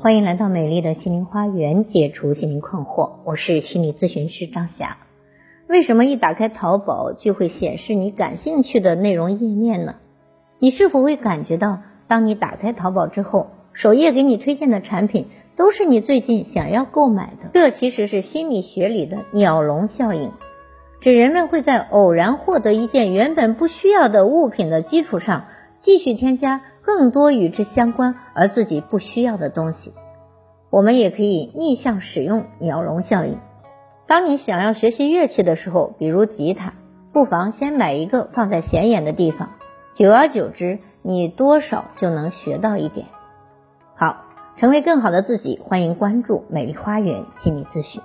欢迎来到美丽的心灵花园，解除心灵困惑。我是心理咨询师张霞。为什么一打开淘宝就会显示你感兴趣的内容页面呢？你是否会感觉到，当你打开淘宝之后，首页给你推荐的产品都是你最近想要购买的？这其实是心理学里的鸟笼效应，指人们会在偶然获得一件原本不需要的物品的基础上，继续添加。更多与之相关而自己不需要的东西，我们也可以逆向使用鸟笼效应。当你想要学习乐器的时候，比如吉他，不妨先买一个放在显眼的地方，久而久之，你多少就能学到一点。好，成为更好的自己，欢迎关注美丽花园心理咨询。